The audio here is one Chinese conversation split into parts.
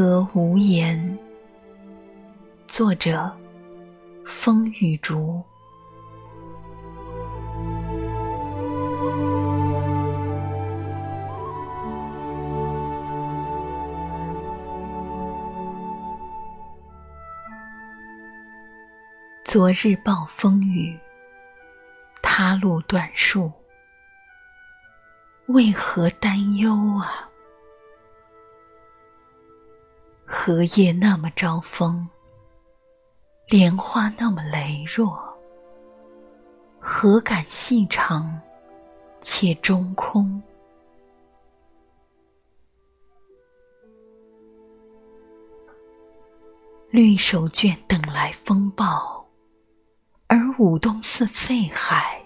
何无言？作者：风雨竹。昨日暴风雨，他路断树，为何担忧啊？荷叶那么招风，莲花那么羸弱，何敢细长且中空？绿手绢等来风暴，而舞动似沸海。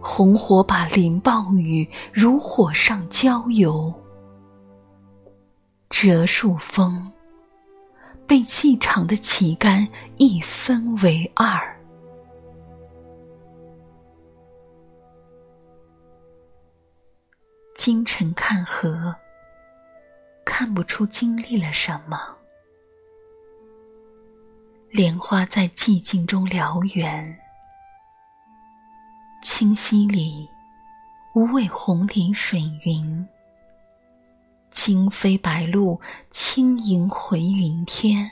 红火把淋暴雨如火上浇油。折树风，被细长的旗杆一分为二。清晨看河，看不出经历了什么。莲花在寂静中燎原，清溪里无畏红林水云。轻飞白鹭，轻盈回云天。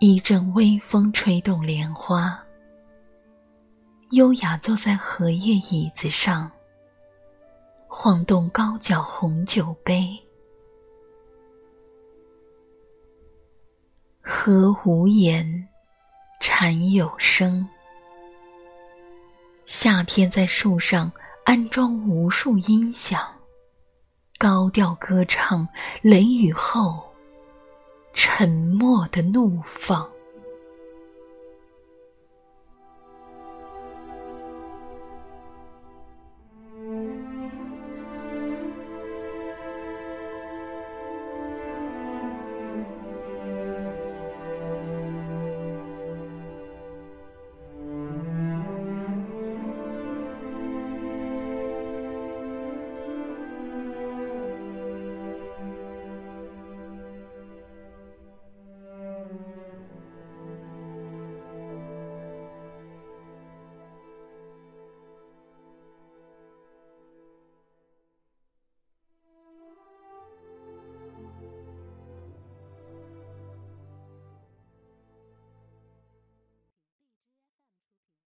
一阵微风吹动莲花，优雅坐在荷叶椅子上，晃动高脚红酒杯。荷无言，蝉有声。夏天在树上安装无数音响。高调歌唱，雷雨后沉默的怒放。